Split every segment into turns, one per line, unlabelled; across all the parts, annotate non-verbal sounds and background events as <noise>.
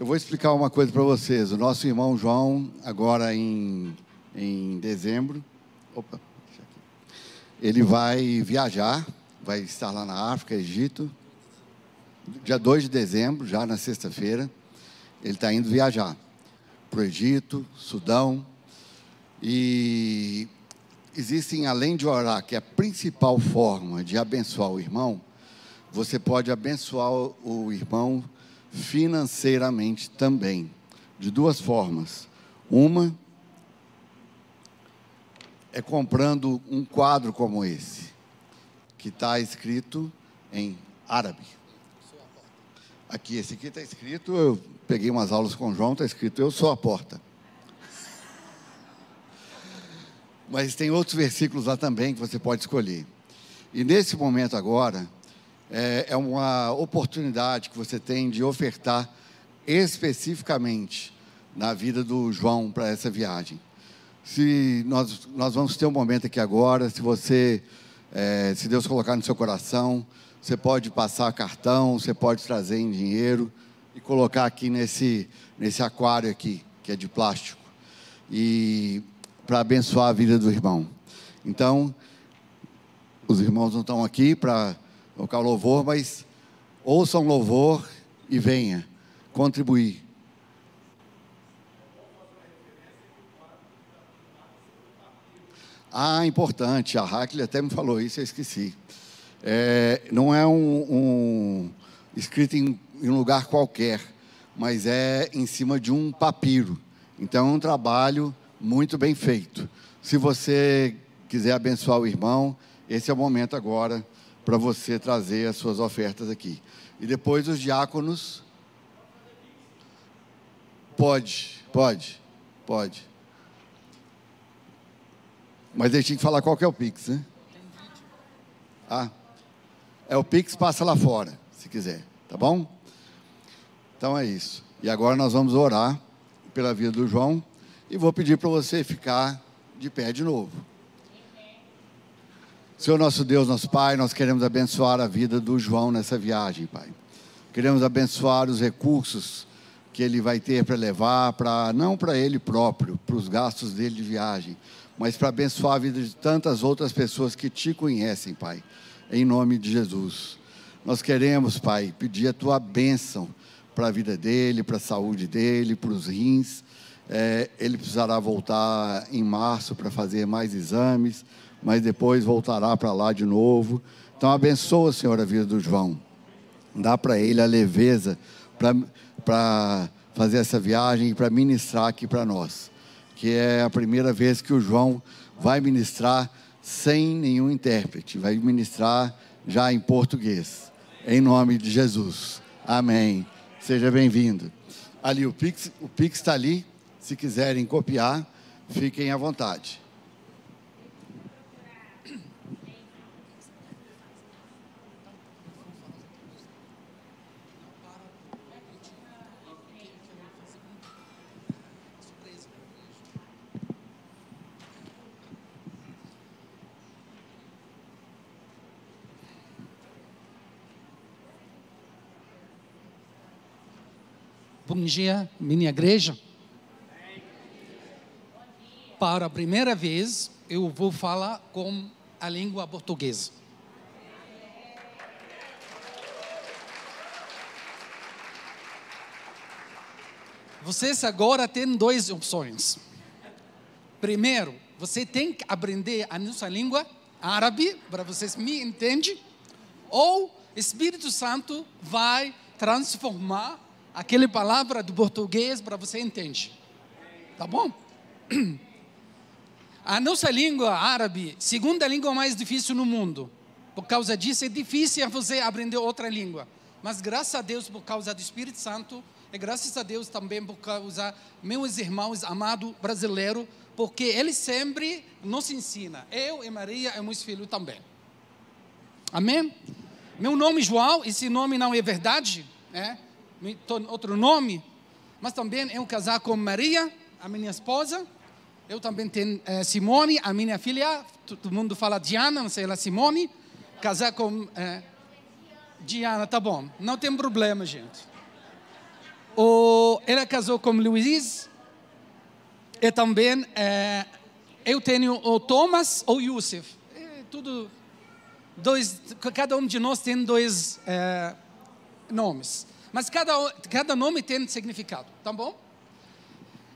Eu vou explicar uma coisa para vocês. O nosso irmão João, agora em, em dezembro, opa, ele vai viajar, vai estar lá na África, Egito, dia 2 de dezembro, já na sexta-feira, ele está indo viajar para o Egito, Sudão, e existem, além de orar, que é a principal forma de abençoar o irmão, você pode abençoar o irmão financeiramente também, de duas formas. Uma é comprando um quadro como esse, que está escrito em árabe. Aqui, esse aqui está escrito, eu peguei umas aulas com o João, está escrito, eu sou a porta. Mas tem outros versículos lá também que você pode escolher. E nesse momento agora, é, é uma oportunidade que você tem de ofertar especificamente na vida do João para essa viagem. Se nós, nós vamos ter um momento aqui agora, se você, é, se Deus colocar no seu coração, você pode passar cartão, você pode trazer em dinheiro e colocar aqui nesse, nesse aquário aqui, que é de plástico. E para abençoar a vida do irmão. Então, os irmãos não estão aqui para tocar louvor, mas ouçam louvor e venha contribuir. Ah, importante, a Hackley até me falou isso, eu esqueci. É, não é um, um escrito em, em um lugar qualquer, mas é em cima de um papiro. Então é um trabalho muito bem feito. Se você quiser abençoar o irmão, esse é o momento agora para você trazer as suas ofertas aqui. E depois os diáconos. Pode, pode, pode. Mas ele tinha que falar qual que é o Pix, né? Ah, é o Pix, passa lá fora, se quiser, tá bom? Então é isso. E agora nós vamos orar pela vida do João. E vou pedir para você ficar de pé de novo. Senhor nosso Deus, nosso Pai, nós queremos abençoar a vida do João nessa viagem, Pai. Queremos abençoar os recursos que ele vai ter para levar, para não para ele próprio, para os gastos dele de viagem, mas para abençoar a vida de tantas outras pessoas que te conhecem, Pai. Em nome de Jesus. Nós queremos, Pai, pedir a tua bênção para a vida dele, para a saúde dele, para os rins é, ele precisará voltar em março para fazer mais exames, mas depois voltará para lá de novo. Então, abençoa, Senhor, a vida do João. Dá para ele a leveza para fazer essa viagem e para ministrar aqui para nós. Que é a primeira vez que o João vai ministrar sem nenhum intérprete, vai ministrar já em português. Em nome de Jesus. Amém. Seja bem-vindo. Ali, o Pix, o Pix está ali. Se quiserem copiar, fiquem à vontade.
Bom dia, minha igreja para a primeira vez, eu vou falar com a língua portuguesa. Vocês agora têm duas opções. Primeiro, você tem que aprender a nossa língua árabe, para vocês me entendem, ou Espírito Santo vai transformar aquela palavra do português para você entender. Tá bom? <clears throat> A nossa língua árabe, segunda língua mais difícil no mundo. Por causa disso, é difícil você aprender outra língua. Mas graças a Deus, por causa do Espírito Santo, e graças a Deus também por causa meus irmãos amados brasileiros, porque ele sempre nos ensina. Eu e Maria e meus filhos também. Amém? Meu nome é João, esse nome não é verdade, né? Outro nome, mas também eu casar com Maria, a minha esposa, eu também tenho é, Simone, a minha filha, todo mundo fala Diana, sei ela Simone. Casar com é, Diana, tá bom. Não tem problema, gente. O, ela casou com Luiz. E também é, eu tenho o Thomas ou Yusuf. É tudo dois, cada um de nós tem dois é, nomes. Mas cada, cada nome tem significado, tá bom?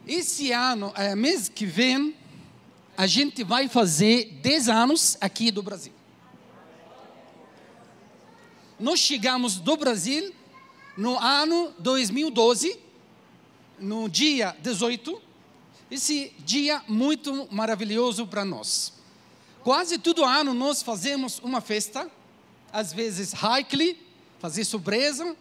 Esse ano, é, mês que vem, a gente vai fazer 10 anos aqui do Brasil. Nós chegamos do Brasil no ano 2012, no dia 18. Esse dia muito maravilhoso para nós. Quase todo ano nós fazemos uma festa, às vezes Haikli, fazer surpresa,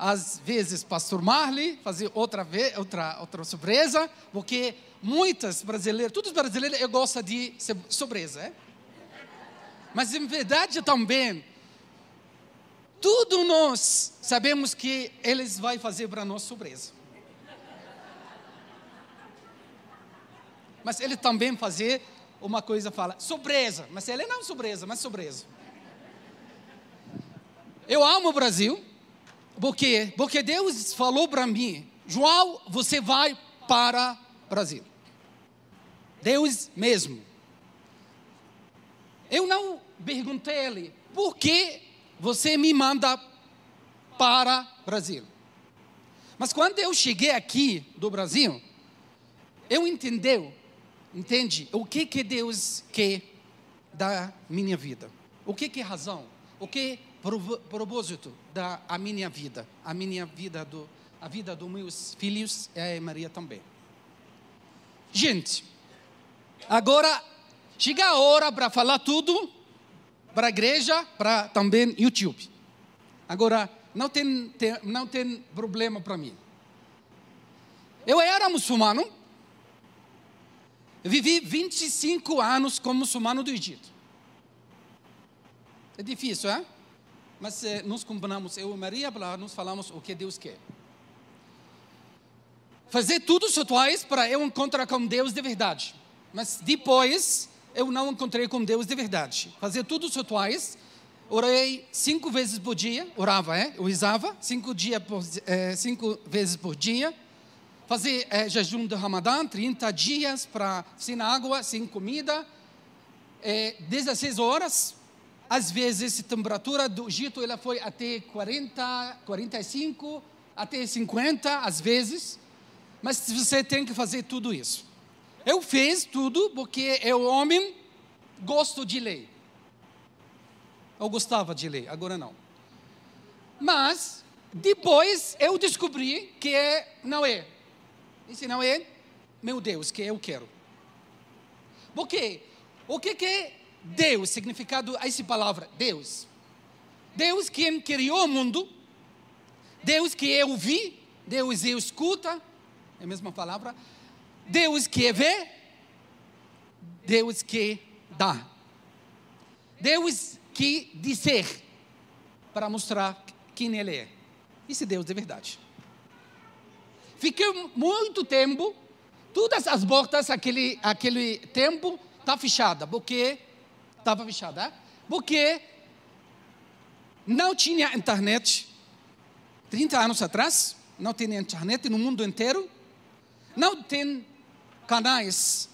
às vezes Pastor Marley, fazer outra, outra, outra surpresa, porque muitas brasileiras, todos brasileiros gostam de surpresa, é? Mas em verdade também, tudo nós sabemos que eles vão fazer para nós surpresa. Mas ele também fazer uma coisa fala, surpresa, mas ele não surpresa, mas surpresa. Eu amo o Brasil, porque porque Deus falou para mim, João, você vai para Brasil. Deus mesmo. Eu não perguntei a ele, por que você me manda para Brasil? Mas quando eu cheguei aqui do Brasil, eu entendeu Entende? O que que Deus quer da minha vida? O que que é razão? O que propósito da a minha vida? A minha vida do a vida dos meus filhos e a Maria também. Gente, agora chega a hora para falar tudo para a igreja, para também YouTube. Agora não tem, tem não tem problema para mim. Eu era muçulmano eu vivi 25 anos como muçulmano do Egito. É difícil, é? Mas eh, nos combinamos, eu e Maria, nos falamos o que Deus quer. Fazer tudo os rituais para eu encontrar com Deus de verdade. Mas depois eu não encontrei com Deus de verdade. Fazer tudo os rituais, orei cinco vezes por dia, orava, é? Eu rezava cinco, dia por, eh, cinco vezes por dia fazer é, jejum do Ramadã, 30 dias para sem água, sem comida, é, 16 horas. Às vezes, a temperatura do Egito ela foi até 40, 45, até 50, às vezes. Mas você tem que fazer tudo isso. Eu fiz tudo porque eu, homem, gosto de ler. Eu gostava de ler, agora não. Mas, depois eu descobri que não é e não é meu Deus que eu quero. Porque o que é Deus, significado essa palavra, Deus? Deus quem criou o mundo, Deus que eu vi, Deus eu escuta, é a mesma palavra, Deus que vê, Deus que dá. Deus que dizer para mostrar quem Ele é. Esse Deus de verdade. Fiquei muito tempo, todas as portas aquele aquele tempo tá fechada, porque estava fechada, é? porque não tinha internet. 30 anos atrás, não tinha internet no mundo inteiro. Não tem canais.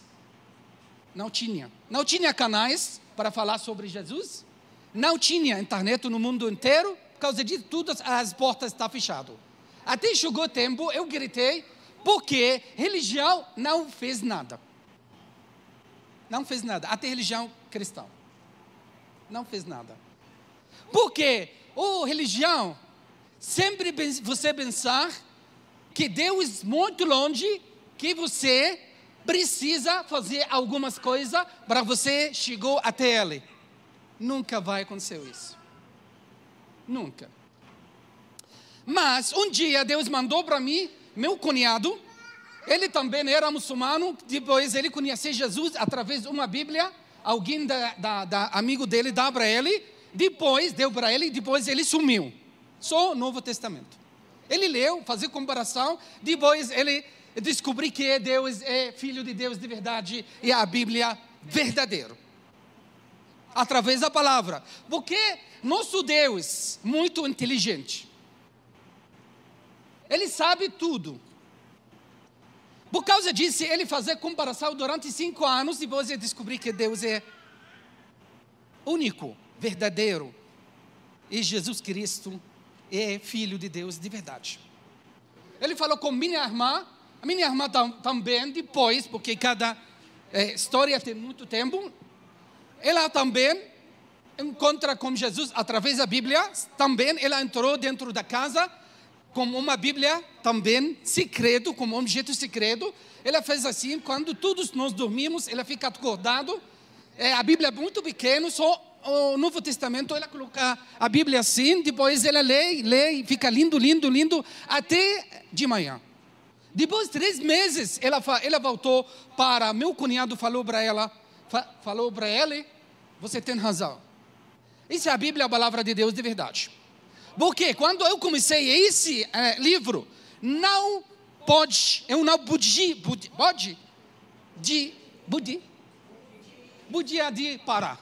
Não tinha. Não tinha canais para falar sobre Jesus. Não tinha internet no mundo inteiro. Por causa disso, todas as portas estão fechadas. Até chegou o tempo, eu gritei, porque religião não fez nada. Não fez nada. Até religião cristã. Não fez nada. Porque oh, religião, sempre você pensar que Deus muito longe, que você precisa fazer algumas coisas para você chegar até Ele. Nunca vai acontecer isso. Nunca. Mas um dia Deus mandou para mim, meu cunhado, ele também era muçulmano, depois ele conheceu Jesus através de uma Bíblia, alguém da, da, da amigo dele dá para ele, depois deu para ele, depois ele sumiu. Só o Novo Testamento. Ele leu, fazia comparação, depois ele descobriu que Deus é filho de Deus de verdade e a Bíblia verdadeiro. Através da palavra. Porque nosso Deus, muito inteligente, ele sabe tudo. Por causa disso, ele fazer comparação durante cinco anos, depois ele descobrir que Deus é único, verdadeiro. E Jesus Cristo é filho de Deus de verdade. Ele falou com minha irmã, a minha irmã também, depois, porque cada é, história tem muito tempo, ela também encontra com Jesus através da Bíblia, também ela entrou dentro da casa como uma Bíblia também secreto, como um objeto secreto. Ela fez assim, quando todos nós dormimos, ela fica acordado. É, a Bíblia é muito pequena, só o Novo Testamento ela coloca a Bíblia assim, depois ela lê, lê fica lindo, lindo, lindo, até de manhã. Depois de três meses, ela, ela voltou para, meu cunhado falou para ela, falou para ela, você tem razão. Isso é a Bíblia, a palavra de Deus de verdade. Porque quando eu comecei esse é, livro, não pode, eu não pude, pude pode, de, pude, podia de parar.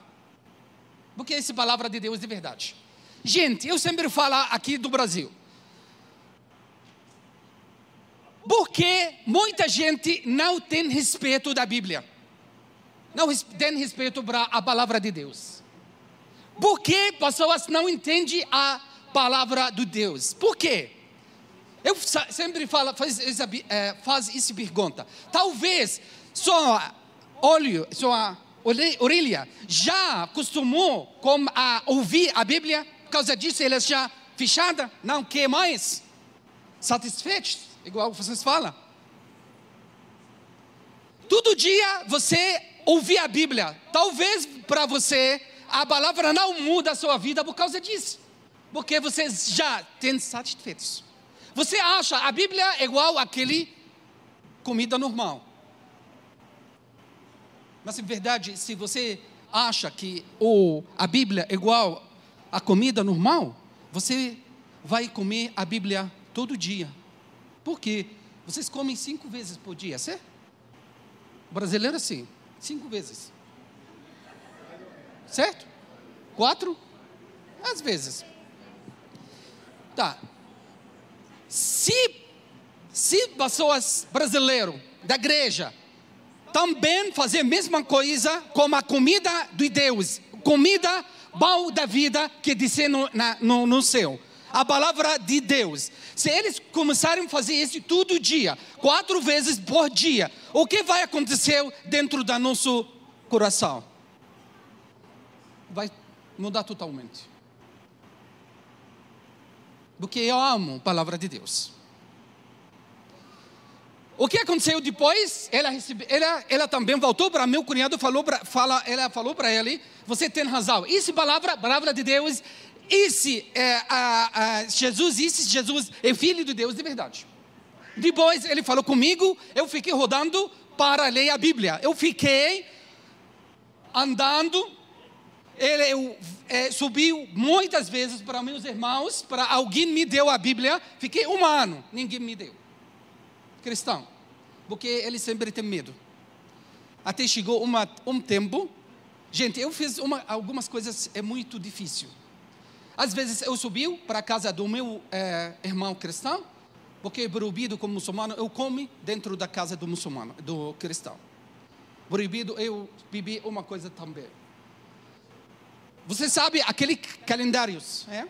Porque essa é palavra de Deus de verdade. Gente, eu sempre falo aqui do Brasil. Porque muita gente não tem respeito da Bíblia. Não tem respeito para a palavra de Deus. Porque pessoas não entendem a palavra de Deus. Por quê? Eu sempre falo, faz é, faz essa pergunta. Talvez sua olho, sua orelha já acostumou com a ouvir a Bíblia, por causa disso ela já fechada, não quer mais, satisfeito, igual vocês falam. Todo dia você ouvir a Bíblia, talvez para você a palavra não muda a sua vida por causa disso porque vocês já têm satisfeitos. Você acha a Bíblia é igual àquele comida normal. Mas em verdade, se você acha que ou a Bíblia é igual à comida normal, você vai comer a Bíblia todo dia. Por quê? Vocês comem cinco vezes por dia, certo? Brasileiro sim, cinco vezes. Certo? Quatro? Às vezes. Tá. Se, se pessoas brasileiras da igreja também fazer a mesma coisa como a comida de Deus, comida boa da vida que disse no, na, no, no céu, a palavra de Deus. Se eles começarem a fazer isso todo dia, quatro vezes por dia, o que vai acontecer dentro do nosso coração? Vai mudar totalmente porque eu amo a palavra de Deus. O que aconteceu depois? Ela, recebe, ela, ela também voltou para meu cunhado, falou pra, fala, ela falou para ele: Você tem razão. Isso palavra, palavra de Deus. Esse é, a, a Jesus, esse Jesus é filho de Deus de verdade. Depois ele falou comigo, eu fiquei rodando para ler a Bíblia. Eu fiquei andando ele é, subiu muitas vezes para meus irmãos, para alguém me deu a Bíblia. Fiquei um ano, ninguém me deu. Cristão, porque ele sempre tem medo. Até chegou uma, um tempo, gente, eu fiz uma, algumas coisas é muito difícil. Às vezes eu subi para a casa do meu é, irmão cristão, porque proibido como muçulmano, eu como dentro da casa do muçulmano, do cristão. Proibido eu bebi uma coisa também. Você sabe aquele calendários, é?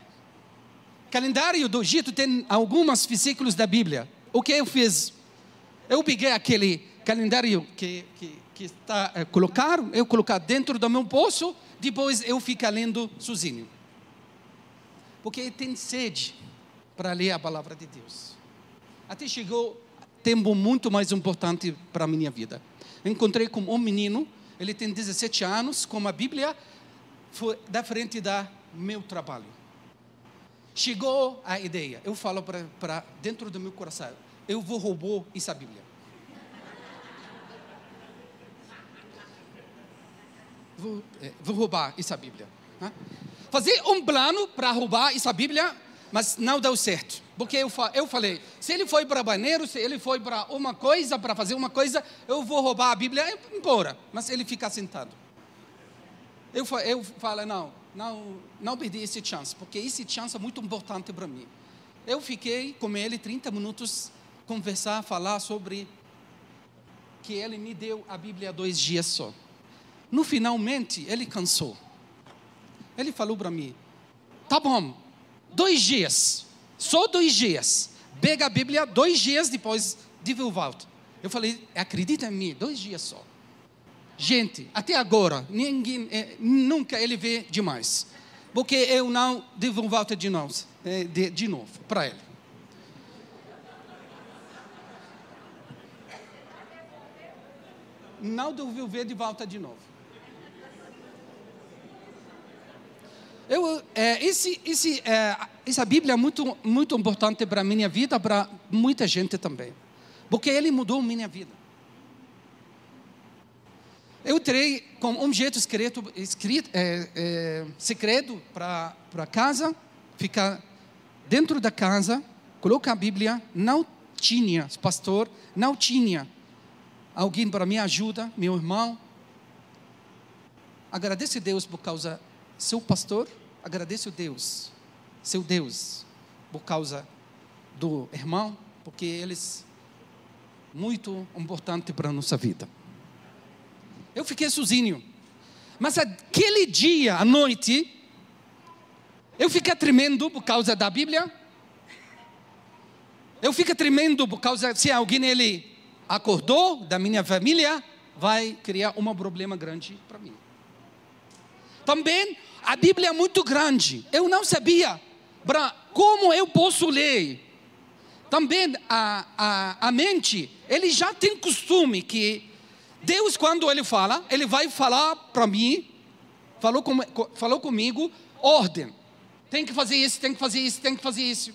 Calendário do Egito tem alguns versículos da Bíblia. O que eu fiz? Eu peguei aquele calendário que, que, que está é, eu colocar dentro do meu bolso, depois eu fico lendo sozinho. Porque tem sede para ler a palavra de Deus. Até chegou tempo muito mais importante para a minha vida. encontrei com um menino, ele tem 17 anos, com a Bíblia foi da frente da meu trabalho. Chegou a ideia, eu falo para dentro do meu coração, eu vou roubar essa Bíblia. Vou, é, vou roubar essa Bíblia. Né? Fazer um plano para roubar essa Bíblia, mas não deu certo. Porque eu, eu falei, se ele foi para banheiro, se ele foi para uma coisa, para fazer uma coisa, eu vou roubar a Bíblia, embora. Mas ele fica sentado. Eu, eu falo, não, não, não perdi esse chance, porque esse chance é muito importante para mim. Eu fiquei com ele 30 minutos, conversar, falar sobre que ele me deu a Bíblia dois dias só. No finalmente, ele cansou. Ele falou para mim: tá bom, dois dias, só dois dias. Pega a Bíblia, dois dias depois de volta. Eu falei: acredita em mim, dois dias só. Gente, até agora, ninguém, é, nunca ele vê demais. Porque eu não devo volta de novo, é, de, de novo para ele. Não devo ver de volta de novo. Eu, é, esse, esse, é, essa Bíblia é muito, muito importante para a minha vida, para muita gente também. Porque ele mudou minha vida. Eu terei com um jeito escrito, escrito é, é, secreto para casa, ficar dentro da casa, colocar a Bíblia, não tinha pastor, não tinha alguém para me ajudar, meu irmão. Agradeço a Deus por causa seu pastor, agradeço a Deus, seu Deus, por causa do irmão, porque eles muito importante para a nossa vida. Eu fiquei sozinho. Mas aquele dia, à noite, eu fiquei tremendo por causa da Bíblia. Eu fiquei tremendo por causa se alguém ele acordou da minha família, vai criar um problema grande para mim. Também a Bíblia é muito grande. Eu não sabia como eu posso ler. Também a, a, a mente, ele já tem costume que Deus, quando Ele fala, Ele vai falar para mim, falou, com, falou comigo, ordem. Tem que fazer isso, tem que fazer isso, tem que fazer isso.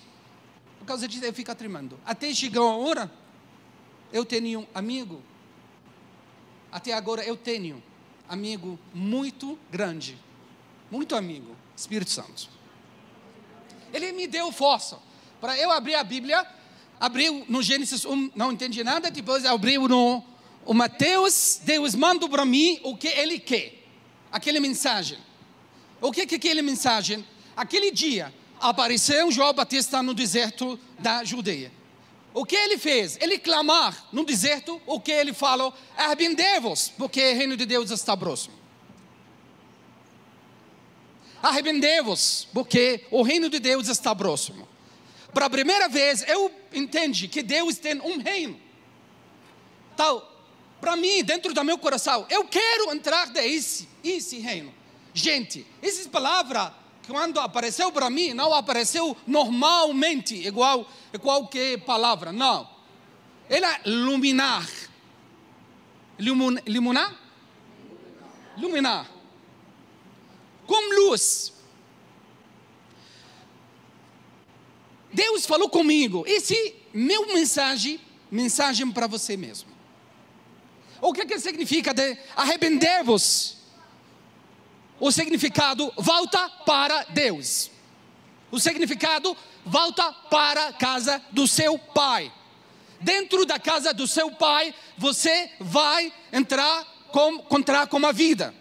Por causa disso, eu fico tremendo. Até chegar a hora, eu tenho um amigo, até agora eu tenho amigo muito grande, muito amigo, Espírito Santo. Ele me deu força para eu abrir a Bíblia, abriu no Gênesis 1, não entendi nada, depois abriu no o Mateus, Deus manda para mim o que ele quer. Aquela mensagem. O que é aquela mensagem? Aquele dia apareceu João Batista no deserto da Judeia. O que ele fez? Ele clamar no deserto, o que ele falou? Arrependei-vos, porque o reino de Deus está próximo. Arrependei-vos, porque o reino de Deus está próximo. Para a primeira vez, eu entendi que Deus tem um reino. Tal, para mim, dentro do meu coração, eu quero entrar nesse esse reino. Gente, essa palavra, quando apareceu para mim, não apareceu normalmente, igual qualquer palavra, não. Ela é luminar. Luminar? Luminar. Com luz. Deus falou comigo. Esse meu mensagem, mensagem para você mesmo. O que, que significa de arrepender-vos? O significado volta para Deus. O significado volta para a casa do seu pai. Dentro da casa do seu pai, você vai entrar com, encontrar com a vida.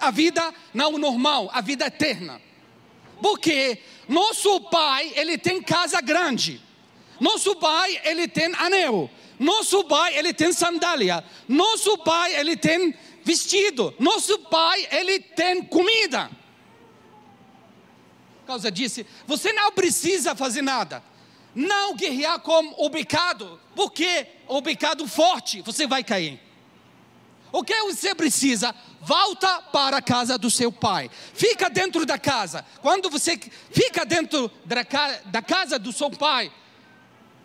A vida não normal, a vida eterna. Porque nosso pai, ele tem casa grande. Nosso pai, ele tem anel. Nosso pai, ele tem sandália. Nosso pai, ele tem vestido. Nosso pai, ele tem comida. Por causa disso, você não precisa fazer nada. Não guerrear com o pecado, porque o pecado forte, você vai cair. O que você precisa? Volta para a casa do seu pai. Fica dentro da casa. Quando você fica dentro da casa do seu pai,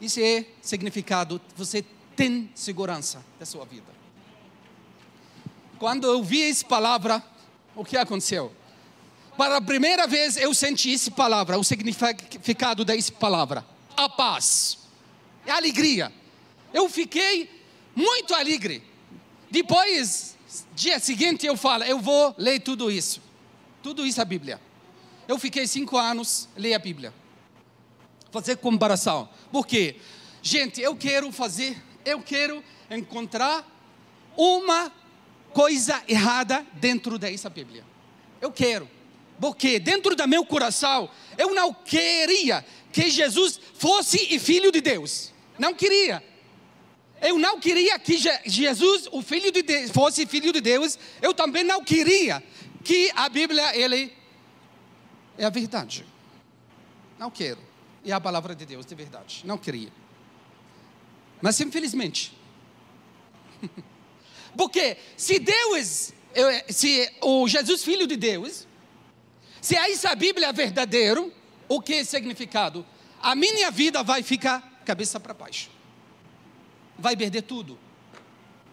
isso é significado, você tem segurança da sua vida. Quando eu vi essa palavra, o que aconteceu? Para a primeira vez eu senti essa palavra, o significado dessa palavra: a paz, a alegria. Eu fiquei muito alegre. Depois, dia seguinte, eu falo: eu vou ler tudo isso. Tudo isso é a Bíblia. Eu fiquei cinco anos ler a Bíblia fazer comparação. Por quê? Gente, eu quero fazer, eu quero encontrar uma coisa errada dentro dessa Bíblia. Eu quero. Porque dentro do meu coração, eu não queria que Jesus fosse filho de Deus. Não queria. eu não queria que Jesus, o filho de Deus, fosse filho de Deus. Eu também não queria que a Bíblia ele é a verdade. Não quero. É a palavra de Deus de verdade. Não queria. Mas infelizmente. <laughs> Porque se Deus, se o Jesus filho de Deus, se essa Bíblia é verdadeiro, o que é significado? A minha vida vai ficar cabeça para baixo vai perder tudo.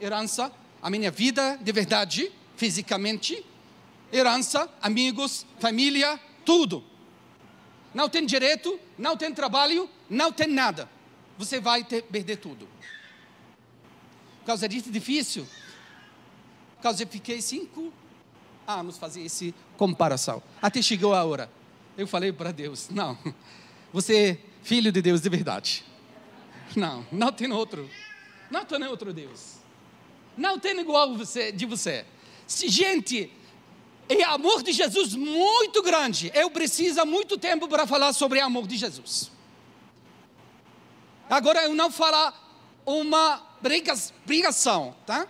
Herança, a minha vida de verdade, fisicamente, herança, amigos, família, tudo. Não tem direito, não tem trabalho, não tem nada. Você vai ter, perder tudo. Por causa disso, difícil. Por causa eu fiquei cinco anos fazer essa comparação. Até chegou a hora. Eu falei para Deus: não, você é filho de Deus de verdade. Não, não tem outro. Não tem outro Deus. Não tem igual você, de você. Gente, é amor de Jesus muito grande. Eu preciso muito tempo para falar sobre amor de Jesus. Agora eu não falar uma pregação, tá?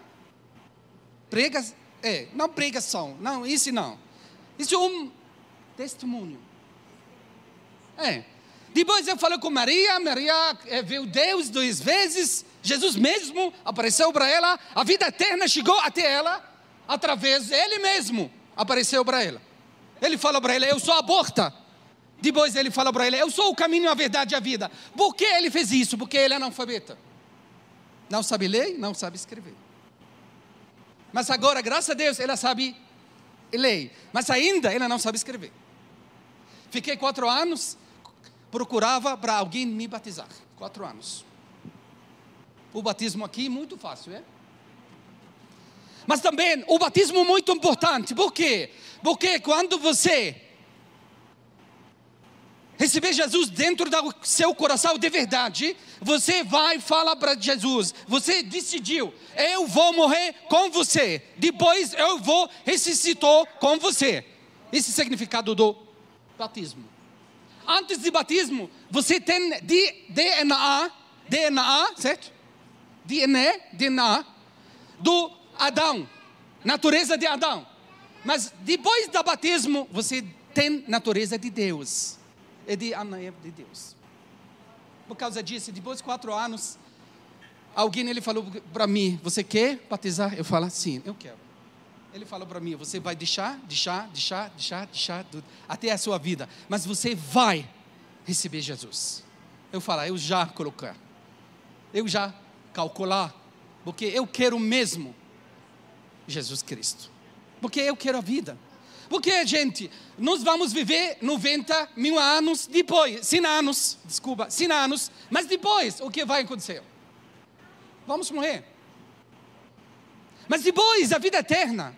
Pregas, é, não pregação, não, isso não. Isso é um testemunho. É. Depois eu falei com Maria, Maria é, viu Deus duas vezes, Jesus mesmo apareceu para ela, a vida eterna chegou até ela através dele mesmo apareceu para ela. Ele fala para ela: Eu sou a porta. Depois ele fala para ela: Eu sou o caminho, a verdade e a vida. Por que ele fez isso? Porque ele é analfabeta. Não sabe ler, não sabe escrever. Mas agora, graças a Deus, ela sabe ler. Mas ainda ela não sabe escrever. Fiquei quatro anos, procurava para alguém me batizar. Quatro anos o batismo aqui muito fácil, é? Mas também o batismo muito importante. Por quê? Porque quando você receber Jesus dentro do seu coração de verdade, você vai falar para Jesus: você decidiu, eu vou morrer com você, depois eu vou ressuscitar com você. Esse é o significado do batismo. Antes do batismo, você tem DNA, DNA, certo? DNA, DNA do Adão, natureza de Adão. Mas depois do batismo, você tem natureza de Deus. É de Ana de Deus. Por causa disso, depois de quatro anos, alguém ele falou para mim: Você quer batizar? Eu falo: Sim, eu quero. Ele falou para mim: Você vai deixar, deixar, deixar, deixar, deixar, até a sua vida. Mas você vai receber Jesus. Eu falo: Eu já colocar. Eu já calcular, porque eu quero mesmo Jesus Cristo. Porque eu quero a vida. Porque, gente, nós vamos viver 90 mil anos depois, 100 anos, desculpa, 100 anos, mas depois, o que vai acontecer? Vamos morrer. Mas depois, a vida eterna.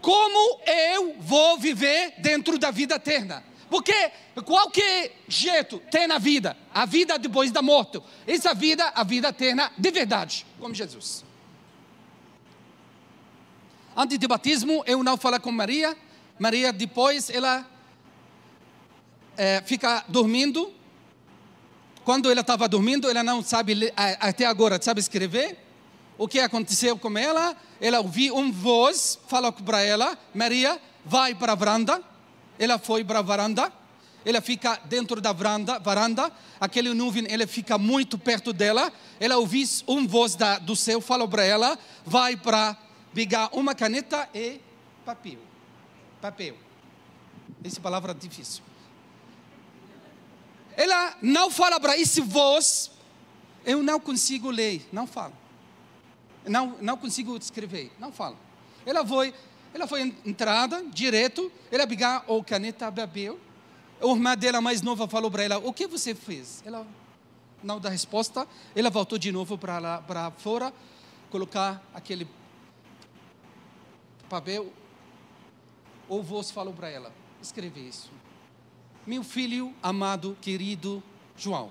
Como eu vou viver dentro da vida eterna? Porque qualquer jeito tem na vida, a vida depois da morte, essa vida, a vida eterna de verdade, como Jesus. Antes do batismo, eu não falo com Maria. Maria, depois, ela é, fica dormindo. Quando ela estava dormindo, ela não sabe, até agora, sabe escrever. O que aconteceu com ela? Ela ouviu uma voz, falou para ela: Maria, vai para a varanda ela foi para a varanda, ela fica dentro da varanda, varanda aquele nuvem, ele fica muito perto dela, ela ouviu uma voz da, do céu, falou para ela, vai para pegar uma caneta e papel, papel, essa palavra é difícil, ela não fala para esse voz, eu não consigo ler, não fala, não, não consigo escrever, não fala, ela foi, ela foi entrada, direto, ela pegou a caneta, bebeu. A irmã dela mais nova falou para ela, o que você fez? Ela não dá resposta, ela voltou de novo para para fora, colocar aquele papel. O voz falou para ela, escreve isso. Meu filho amado, querido João,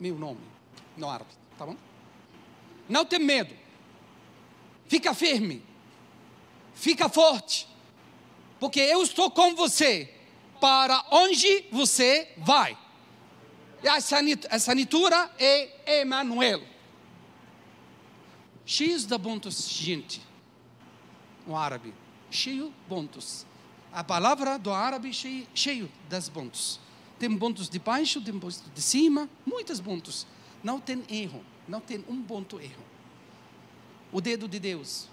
meu nome, no árabe, tá bom? Não tem medo, fica firme fica forte, porque eu estou com você para onde você vai. E a assinatura é Emanuel. cheios de pontos, gente. O árabe, cheio pontos. A palavra do árabe cheio, cheio das pontos. Tem pontos de baixo, tem pontos de cima, muitos pontos. Não tem erro, não tem um ponto erro. O dedo de Deus.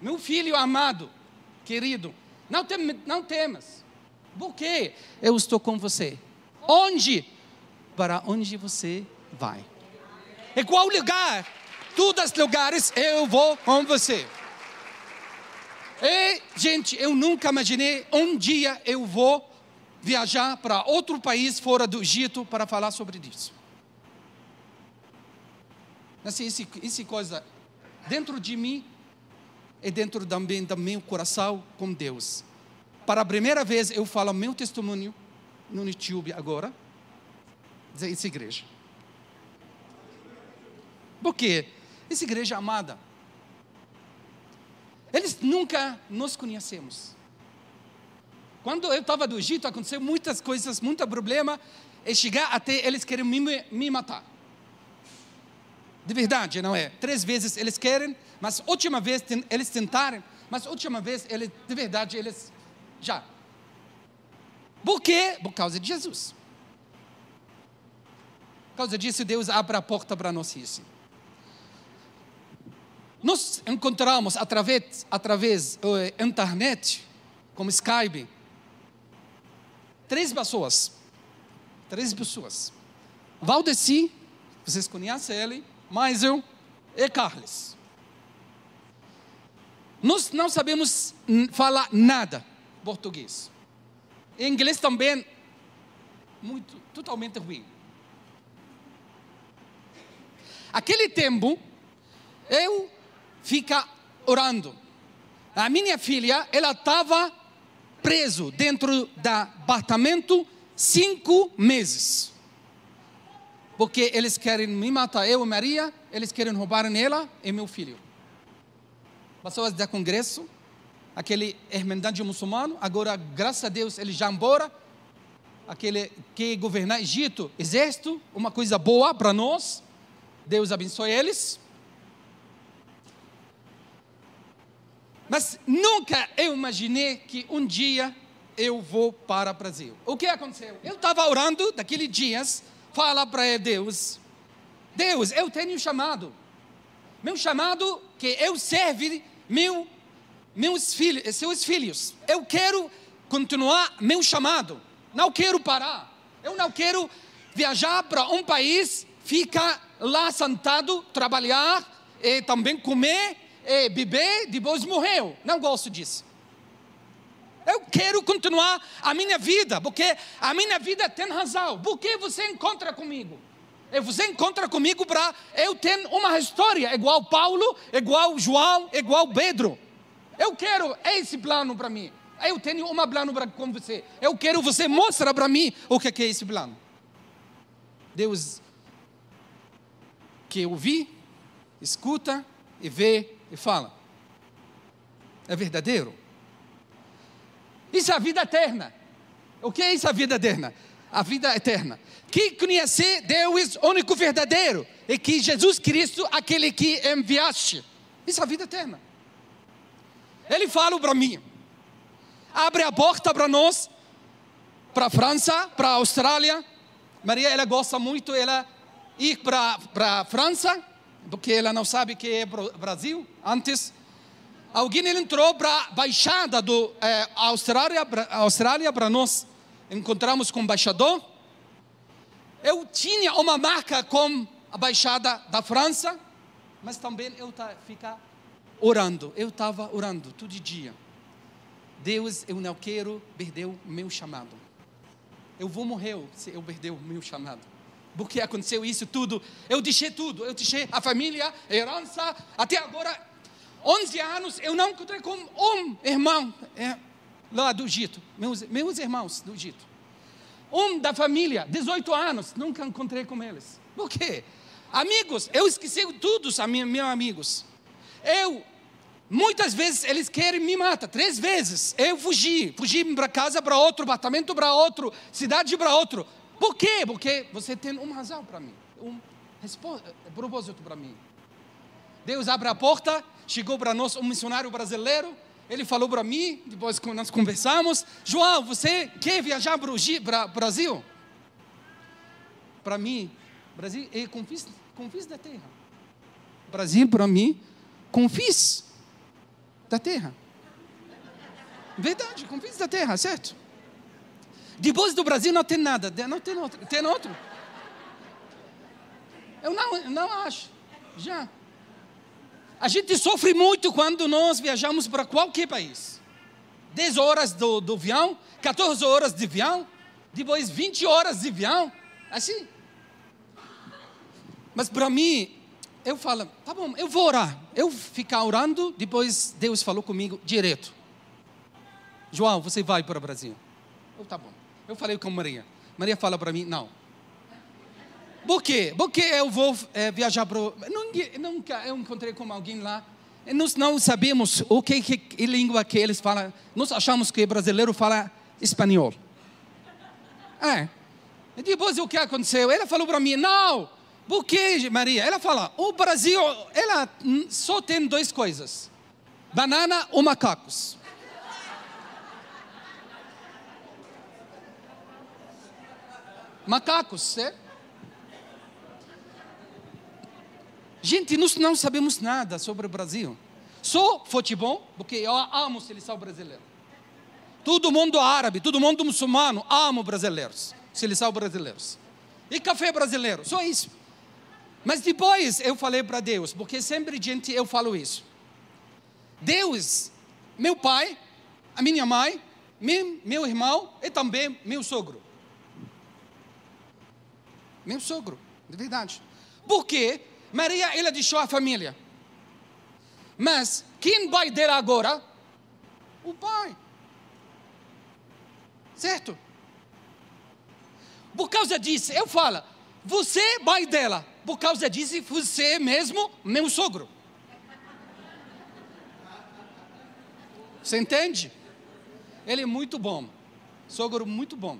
Meu filho amado, querido, não, tem, não temas. Por quê? Eu estou com você. Onde? Para onde você vai. Em qual lugar? Todos os lugares eu vou com você. E, gente, eu nunca imaginei um dia eu vou viajar para outro país fora do Egito para falar sobre isso. Assim, esse, esse coisa dentro de mim e dentro também do meu coração com Deus. Para a primeira vez eu falo meu testemunho no YouTube agora, essa igreja. Por quê? Essa igreja amada. Eles nunca nos conhecemos. Quando eu estava no Egito, aconteceu muitas coisas, muito problema, e chegar até eles querem me, me matar. De verdade, não é? Três vezes eles querem, mas última vez eles tentaram, mas última vez eles, de verdade, eles já. Por quê? Por causa de Jesus. Por causa disso, Deus abre a porta para nós isso. Nós encontramos através, através uh, internet, como Skype, três pessoas. Três pessoas. Valdeci, vocês conhecem ele, mas eu e Carlos. Nós não sabemos falar nada português. Inglês também muito totalmente ruim. Aquele tempo eu fica orando. A minha filha, ela estava preso dentro do apartamento cinco meses porque eles querem me matar, eu e Maria, eles querem roubar ela e meu filho. Pessoas do congresso, aquele irmandade muçulmano, agora, graças a Deus, ele já embora. Aquele que governa Egito, exército, uma coisa boa para nós. Deus abençoe eles. Mas nunca eu imaginei que um dia eu vou para o Brasil. O que aconteceu? Eu estava orando daqueles dias fala para Deus: Deus, eu tenho chamado. Meu chamado que eu serve meu, meus filhos, seus filhos. Eu quero continuar meu chamado. Não quero parar. Eu não quero viajar para um país, ficar lá sentado, trabalhar e também comer e beber, depois morreu. Não gosto disso. Eu quero continuar a minha vida, porque a minha vida tem razão. Por que você encontra comigo? E você encontra comigo para eu ter uma história igual Paulo, igual João, igual Pedro. Eu quero esse plano para mim. Eu tenho um plano para com você. Eu quero você mostrar para mim o que é esse plano. Deus que eu vi, escuta e vê e fala. É verdadeiro? Isso é a vida eterna. O que é isso a vida eterna? A vida eterna. Que conhecer Deus único verdadeiro e que Jesus Cristo, aquele que enviaste. Isso é a vida eterna. Ele fala para mim: abre a porta para nós, para a França, para a Austrália. Maria, ela gosta muito, ela ir para a França, porque ela não sabe que é Brasil antes alguém entrou para a baixada do é, Austrália, Austrália para nós encontramos com o embaixador. Eu tinha uma marca com a baixada da França, mas também eu ficar orando. Eu estava orando todo dia. Deus, eu não quero perder o meu chamado. Eu vou morrer se eu perder o meu chamado. Porque aconteceu isso tudo. Eu deixei tudo. Eu deixei a família, a herança. Até agora 11 anos eu não encontrei com um irmão é, lá do Egito, meus, meus irmãos do Egito. Um da família, 18 anos, nunca encontrei com eles. Por quê? Amigos, eu esqueci todos minha, meus amigos. Eu, muitas vezes eles querem me matar, três vezes. Eu fugi, fugi para casa, para outro apartamento, para outro, cidade para outro. Por quê? Porque você tem uma razão para mim, um propósito para mim. Deus abre a porta, chegou para nós um missionário brasileiro, ele falou para mim, depois que nós conversamos, João, você quer viajar para o Brasil? Para mim, Brasil é confis, confis da terra. Brasil, para mim, confis da terra. Verdade, confis da terra, certo? Depois do Brasil não tem nada, não tem outro. Tem outro? Eu não, não acho. Já. A gente sofre muito quando nós viajamos para qualquer país. 10 horas do, do avião, 14 horas de avião, depois 20 horas de avião, assim. Mas para mim, eu falo, tá bom, eu vou orar. Eu ficar orando, depois Deus falou comigo direto. João, você vai para o Brasil. Eu, tá bom. Eu falei com Maria. Maria fala para mim, não. Por quê? Porque eu vou é, viajar para. Nunca eu encontrei com alguém lá. Nós não sabemos o que, que língua que eles falam. Nós achamos que brasileiro fala espanhol. É. E depois o que aconteceu? Ela falou para mim: não. Por que, Maria? Ela fala: o Brasil, ela só tem duas coisas: banana ou macacos. Macacos, certo? Gente, nós não sabemos nada sobre o Brasil. Só futebol, porque eu amo seleção brasileira. Todo mundo árabe, todo mundo muçulmano, amo brasileiros, seleção brasileiros. E café brasileiro, só isso. Mas depois eu falei para Deus, porque sempre gente eu falo isso. Deus, meu pai, a minha mãe, meu irmão e também meu sogro. Meu sogro, de verdade. Por quê? Maria, ela deixou a família. Mas quem vai dela agora? O pai. Certo? Por causa disso, eu falo, você vai dela. Por causa disso, você mesmo, meu sogro. Você entende? Ele é muito bom. Sogro muito bom.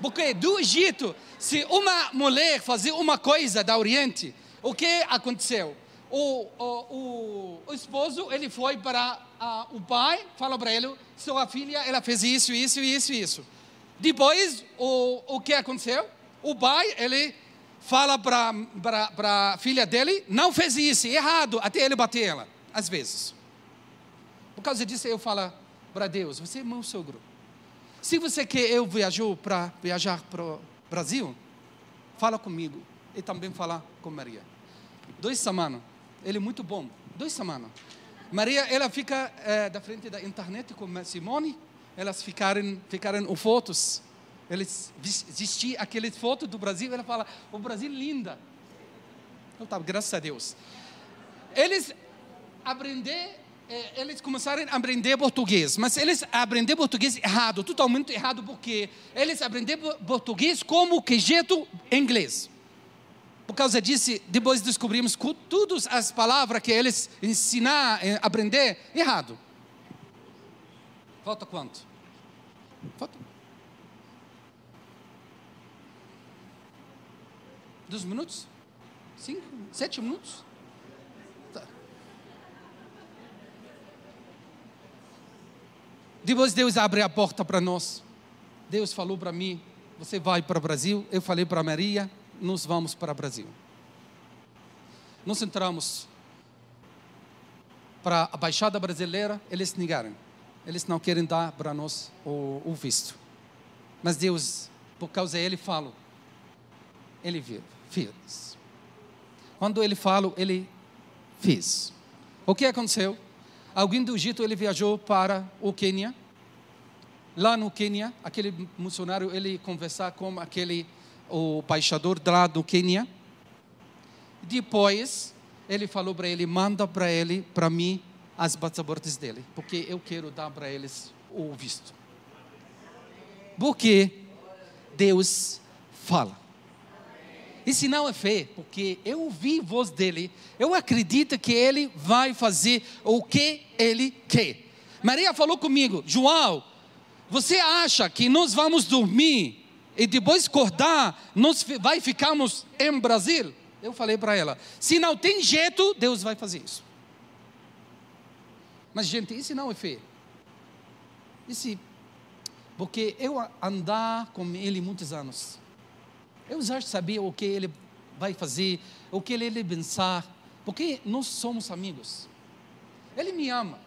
Porque do Egito, se uma mulher fazia uma coisa da Oriente, o que aconteceu? O, o, o, esposo, ele foi para uh, o pai, falou para ele, sua filha, ela fez isso, isso, isso, isso. Depois, o, o que aconteceu? O pai, ele fala para a filha dele, não fez isso, errado, até ele bater ela, às vezes. Por causa disso, eu falo para Deus, você é meu sogro. Se você quer eu viajar para viajar para o Brasil, fala comigo e também falar com Maria. Dois semanas, ele é muito bom. Dois semanas. Maria, ela fica é, da frente da internet com Simone, elas ficaram, ficaram fotos. Eles existem aqueles fotos do Brasil, ela fala, o Brasil é linda. Então, tá, graças a Deus. Eles aprender é, eles começaram a aprender português, mas eles aprenderam português errado, totalmente errado, porque eles aprenderam português como que jeito inglês. Por causa disso, depois descobrimos que todas as palavras que eles ensinar, eh, aprender, errado. Falta quanto? Falta. Dois minutos? Cinco? Sete minutos? Depois Deus abre a porta para nós. Deus falou para mim: você vai para o Brasil. Eu falei para Maria: nós vamos para o Brasil. Nós entramos para a Baixada Brasileira, eles negaram. Eles não querem dar para nós o, o visto. Mas Deus, por causa dele, fala. Ele fez. Quando ele fala, ele fez. O que aconteceu? Alguém do Egito, ele viajou para o Quênia. Lá no Quênia, aquele missionário, ele conversar com aquele o embaixador lá do Quênia. Depois, ele falou para ele: manda para ele, para mim, as passaportes dele, porque eu quero dar para eles o visto. Porque Deus fala. Isso não é fé, porque eu ouvi voz dele, eu acredito que ele vai fazer o que ele quer. Maria falou comigo, João, você acha que nós vamos dormir e depois acordar, nós vai ficarmos em Brasil? Eu falei para ela: se não tem jeito, Deus vai fazer isso. Mas, gente, isso não é fé. Isso, porque eu andar com ele muitos anos, eu já sabia o que ele vai fazer, o que ele pensar, porque nós somos amigos. Ele me ama,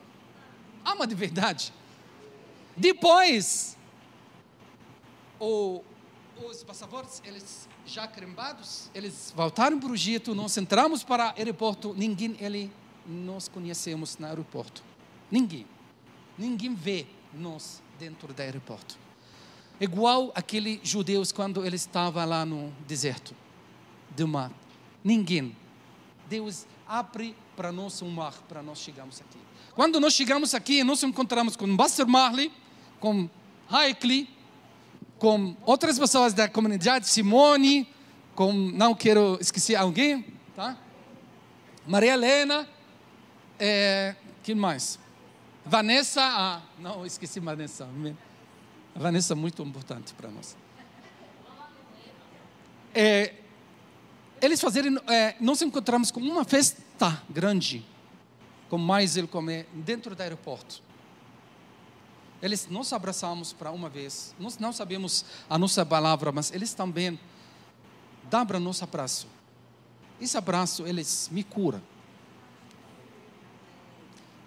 ama de verdade. Depois, o, os passaportes, eles já crembados, eles voltaram para o Egito, nós entramos para o aeroporto, ninguém ele nós conhecemos no aeroporto. Ninguém. Ninguém vê nós dentro do aeroporto. Igual aqueles judeus quando ele estava lá no deserto do mar. Ninguém. Deus abre para nós um mar para nós chegarmos aqui. Quando nós chegamos aqui, nós encontramos com Buster Marley, com Haikli, com outras pessoas da comunidade, Simone, com, não quero esquecer alguém, tá? Maria Helena, é, quem mais? Vanessa, ah, não, esqueci Vanessa. A Vanessa é muito importante para nós. É, eles fazerem, é, nós encontramos com uma festa grande, com mais ele comer, dentro do aeroporto. Eles nos abraçamos para uma vez. Nós não sabemos a nossa palavra, mas eles também dão para nosso abraço. Esse abraço, eles me cura.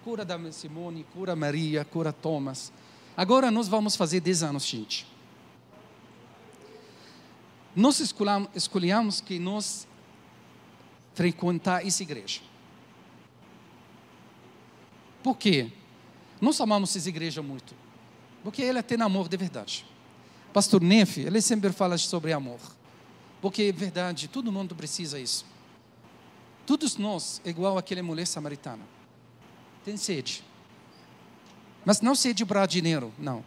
Cura da Simone, cura Maria, cura Thomas. Agora nós vamos fazer 10 anos, gente. Nós escolhemos que nós frequentar essa igreja. Por quê? Nós amamos essa igreja muito. Porque ele tem amor de verdade. Pastor Neff, ele sempre fala sobre amor. Porque é verdade, todo mundo precisa isso. Todos nós, igual aquela mulher samaritana, tem sede. Mas não sede para dinheiro, não.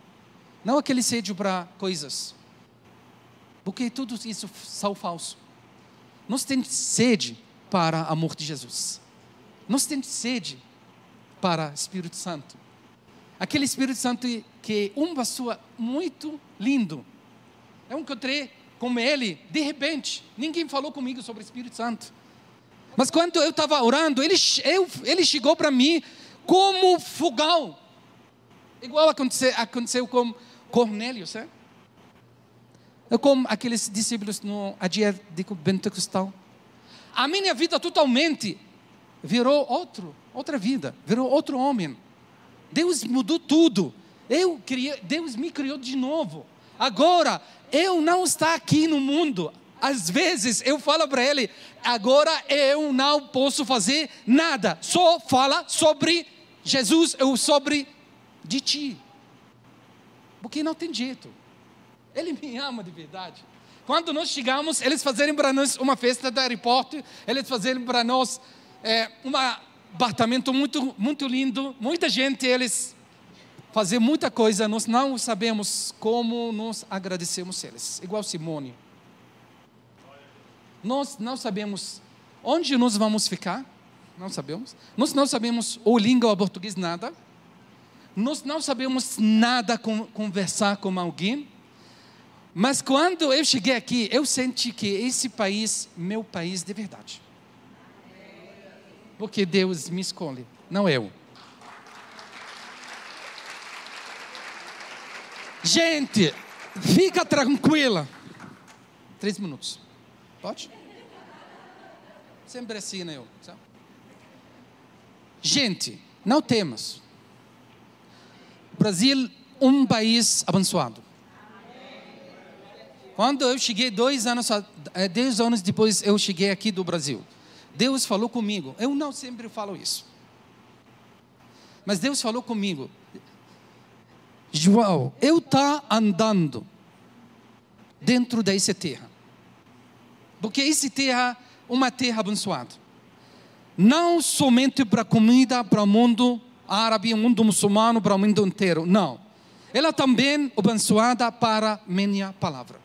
Não aquele sede para coisas. Porque tudo isso são falso. Nós temos sede para o amor de Jesus. Nós temos sede para o Espírito Santo. Aquele Espírito Santo que é pessoa muito lindo. Eu encontrei com ele, de repente, ninguém falou comigo sobre o Espírito Santo. Mas quando eu estava orando, ele, eu, ele chegou para mim como fogão. Igual aconteceu, com Cornélio, certo? É como aqueles discípulos no dia de Pentecostal. A minha vida totalmente virou outro, outra vida, virou outro homem. Deus mudou tudo. Eu criei, Deus me criou de novo. Agora, eu não estou aqui no mundo. Às vezes eu falo para ele, agora eu não posso fazer nada. Só fala sobre Jesus ou sobre de ti. Porque não tem jeito. Ele me ama de verdade. Quando nós chegamos, eles fazerem para nós uma festa do aeroporto, eles fazerem para nós é, uma apartamento muito, muito lindo, muita gente, eles fazem muita coisa, nós não sabemos como nós agradecemos eles, igual Simone. Nós não sabemos onde nós vamos ficar, não sabemos. Nós não sabemos ou língua ou português, nada. Nós não sabemos nada com, conversar com alguém. Mas quando eu cheguei aqui, eu senti que esse país, meu país de verdade porque Deus me escolhe, não eu. Gente, fica tranquila. Três minutos. Pode? Sempre assim, né? Eu? Gente, não temos. Brasil, um país abençoado. Quando eu cheguei dois anos, eh, dez anos depois, eu cheguei aqui do Brasil. Deus falou comigo. Eu não sempre falo isso. Mas Deus falou comigo. João, eu tá andando dentro dessa terra. Porque essa terra é uma terra abençoada. Não somente para comida, para o mundo árabe, o mundo muçulmano, para o mundo inteiro. Não. Ela também abençoada para minha palavra.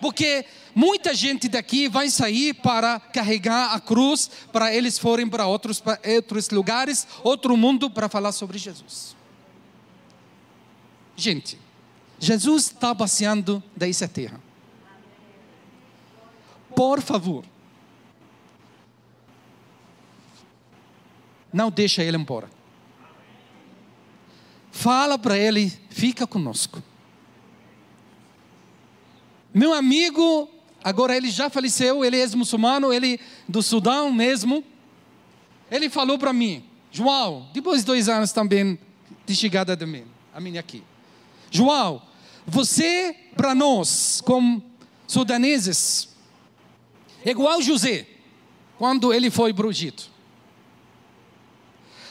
Porque muita gente daqui vai sair para carregar a cruz, para eles forem para outros, para outros lugares, outro mundo, para falar sobre Jesus. Gente, Jesus está passeando dessa terra. Por favor, não deixa ele embora. Fala para ele, fica conosco. Meu amigo, agora ele já faleceu, ele é muçulmano, ele do Sudão mesmo. Ele falou para mim, João, depois de dois anos também de chegada de mim, a minha aqui. João, você para nós, como sudaneses, é igual José, quando ele foi para o Egito.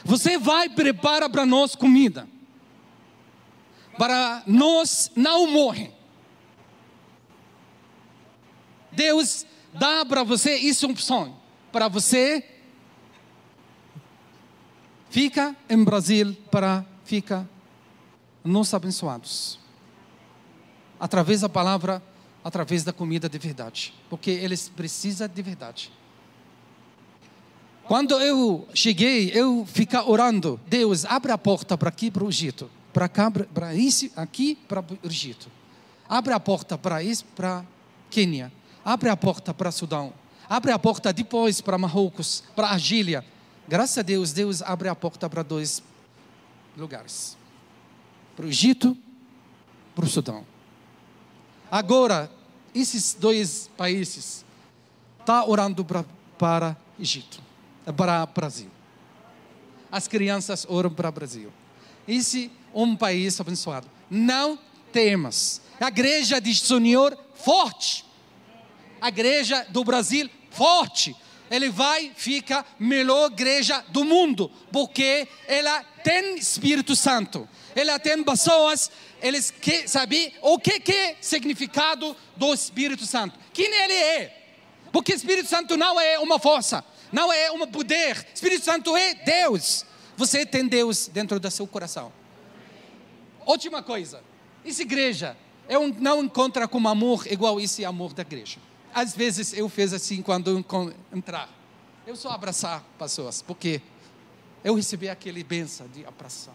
Você vai preparar para nós comida, para nós não morrer. Deus dá para você isso um sonho, para você fica em Brasil para ficar nos abençoados. Através da palavra, através da comida de verdade, porque eles precisam de verdade. Quando eu cheguei, eu ficar orando, Deus abre a porta para aqui para o Egito, para cá, para isso, aqui para o Egito. Abre a porta para isso, para Quênia abre a porta para Sudão, abre a porta depois para Marrocos, para Argília. Graças a Deus, Deus abre a porta para dois lugares: para o Egito, para o Sudão. Agora, esses dois países estão tá orando para, para Egito, para Brasil. As crianças oram para o Brasil. Esse um país abençoado. Não temas. A igreja diz: Senhor, forte a igreja do Brasil forte. Ele vai ficar melhor igreja do mundo, porque ela tem Espírito Santo. Ela tem pessoas, eles que sabem o que, que é significado do Espírito Santo. Quem ele é? Porque Espírito Santo não é uma força, não é um poder. Espírito Santo é Deus. Você tem Deus dentro do seu coração. Última coisa, essa igreja um, não encontra com amor igual esse amor da igreja às vezes eu fiz assim quando eu entrar. Eu só abraçar pessoas, porque eu recebi aquele benção de abraçar.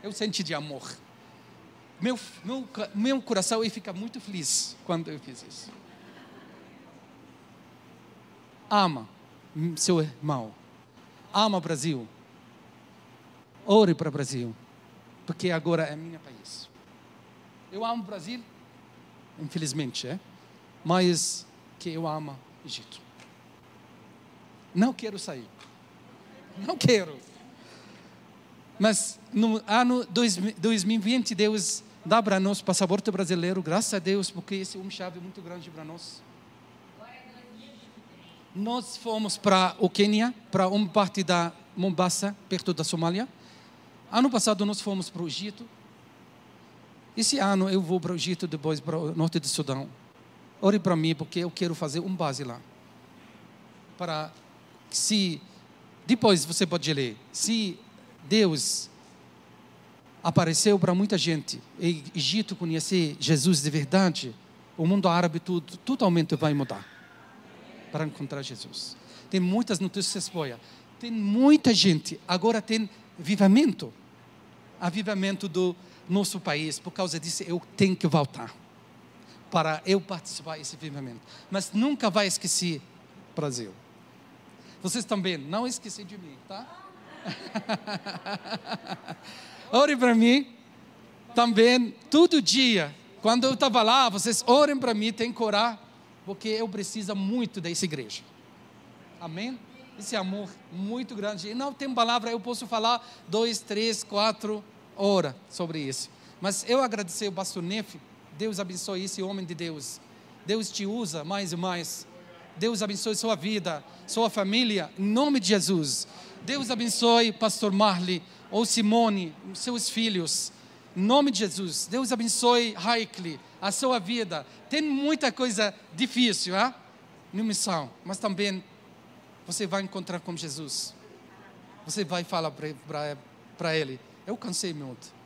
Eu senti de amor. Meu, meu, meu coração fica muito feliz quando eu fiz isso. Ama seu irmão. Ama Brasil. Ore para o Brasil. Porque agora é meu país. Eu amo o Brasil, infelizmente, é? mas que eu amo Egito. Não quero sair. Não quero. Mas no ano 2020, Deus dá para nós passaporte brasileiro, graças a Deus, porque esse é uma chave muito grande para nós. Nós fomos para o Quênia, para uma parte da Mombasa, perto da Somália. Ano passado nós fomos para o Egito. Esse ano eu vou para o Egito, depois para o norte do Sudão. Ore para mim, porque eu quero fazer um base lá. Para se depois você pode ler, se Deus apareceu para muita gente, e Egito conhecer Jesus de verdade, o mundo árabe tudo totalmente vai mudar para encontrar Jesus. Tem muitas notícias boas. Tem muita gente. Agora tem avivamento. Avivamento do nosso país. Por causa disso, eu tenho que voltar para eu participar desse avivamento. Mas nunca vai esquecer Brasil. Vocês também, não esqueçam de mim, tá? <laughs> Ore para mim também, todo dia. Quando eu estava lá, vocês orem para mim, tem que orar, porque eu preciso muito dessa igreja. Amém? Esse amor muito grande. E não tem palavra, eu posso falar dois, três, quatro horas sobre isso. Mas eu agradecer o pastor Nefe Deus abençoe esse homem de Deus. Deus te usa mais e mais. Deus abençoe sua vida, sua família, em nome de Jesus. Deus abençoe Pastor Marley ou Simone, seus filhos, em nome de Jesus. Deus abençoe Raikli, a sua vida. Tem muita coisa difícil, hein? na missão, mas também você vai encontrar com Jesus. Você vai falar para ele: Eu cansei muito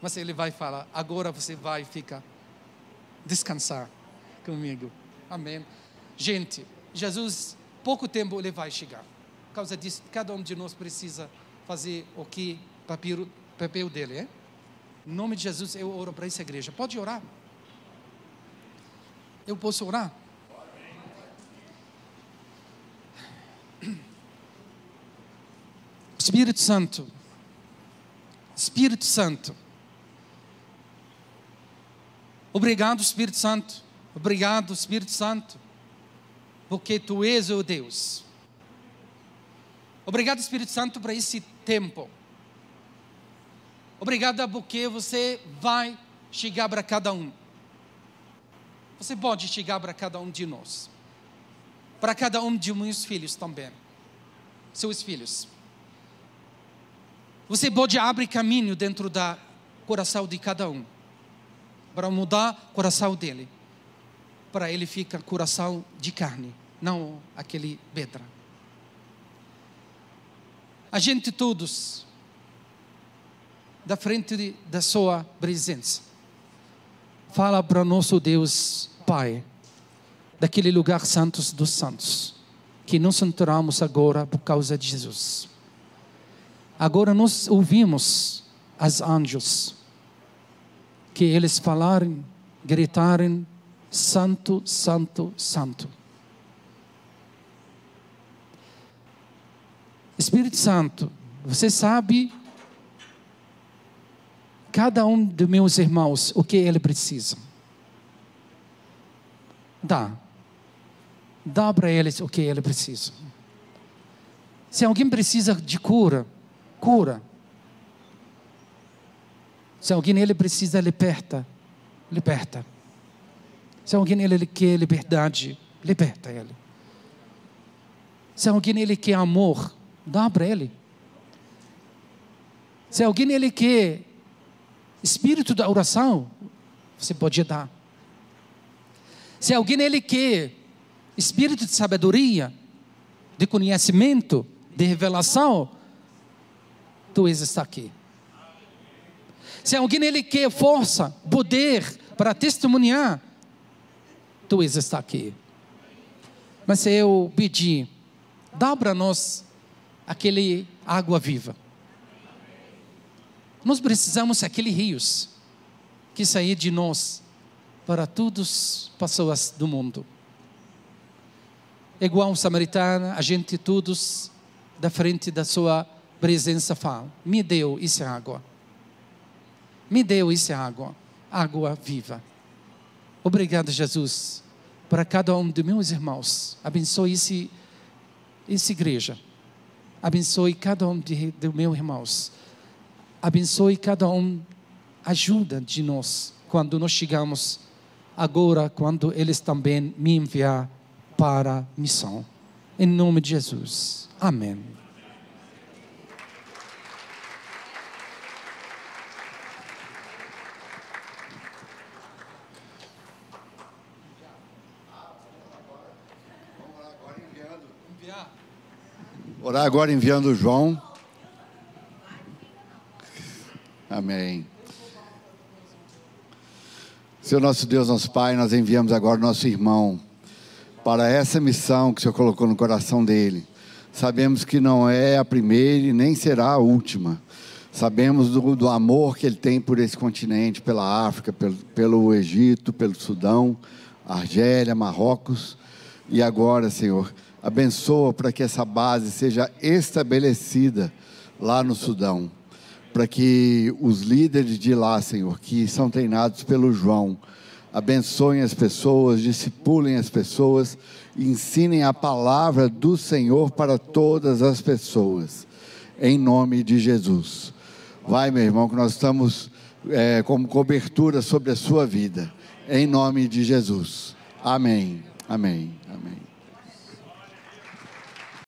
mas ele vai falar: agora você vai ficar descansar comigo. Amém. Gente, Jesus, pouco tempo ele vai chegar. Por causa disso, cada um de nós precisa fazer o que papiro, papel dele, é? Em nome de Jesus, eu oro para essa igreja. Pode orar? Eu posso orar? Espírito Santo, Espírito Santo. Obrigado, Espírito Santo. Obrigado, Espírito Santo, porque tu és o Deus. Obrigado, Espírito Santo, por esse tempo. Obrigado porque você vai chegar para cada um. Você pode chegar para cada um de nós. Para cada um de meus filhos também. Seus filhos. Você pode abrir caminho dentro do coração de cada um. Para mudar o coração dele. Para ele ficar coração de carne. Não aquele pedra. A gente todos. Da frente da sua presença fala para nosso Deus Pai, daquele lugar santos dos santos, que nos entramos agora por causa de Jesus. Agora nós ouvimos as anjos, que eles falarem, gritarem, Santo, Santo, Santo. Espírito Santo, você sabe cada um dos meus irmãos o que ele precisa. Dá. Dá para eles o que ele precisa. Se alguém precisa de cura, cura. Se alguém ele precisa liberta, liberta. Se alguém ele quer liberdade, liberta ele. Se alguém ele quer amor, dá para ele. Se alguém ele quer Espírito da oração, você pode dar. Se alguém ele quer espírito de sabedoria, de conhecimento, de revelação, tu está aqui. Se alguém ele quer força, poder para testemunhar, tu está aqui. Mas se eu pedir, dá para nós aquele água viva. Nós precisamos daqueles rios que sair de nós para todas as pessoas do mundo. Igual um samaritano, a gente todos da frente da sua presença fala: me deu essa água. Me deu essa água, água viva. Obrigado, Jesus, para cada um dos meus irmãos. Abençoe esse, essa igreja. Abençoe cada um dos meus irmãos abençoe cada um, ajuda de nós quando nós chegamos agora, quando eles também me enviar para a missão. Em nome de Jesus. Amém.
Orar agora enviando João. Amém. Senhor nosso Deus, nosso Pai, nós enviamos agora nosso irmão para essa missão que o Senhor colocou no coração dele. Sabemos que não é a primeira e nem será a última. Sabemos do, do amor que ele tem por esse continente, pela África, pelo, pelo Egito, pelo Sudão, Argélia, Marrocos. E agora, Senhor, abençoa para que essa base seja estabelecida lá no Sudão para que os líderes de lá, Senhor, que são treinados pelo João, abençoem as pessoas, discipulem as pessoas, ensinem a palavra do Senhor para todas as pessoas, em nome de Jesus. Vai, meu irmão, que nós estamos é, como cobertura sobre a sua vida, em nome de Jesus. Amém. Amém.